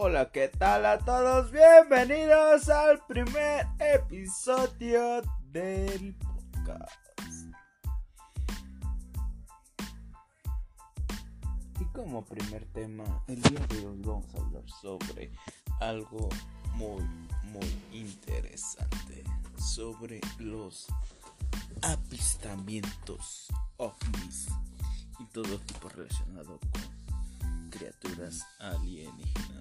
Hola, ¿qué tal a todos? Bienvenidos al primer episodio del podcast. Y como primer tema, el día de hoy vamos a hablar sobre algo muy, muy interesante. Sobre los avistamientos ovnis y todo tipo relacionado con criaturas alienígenas.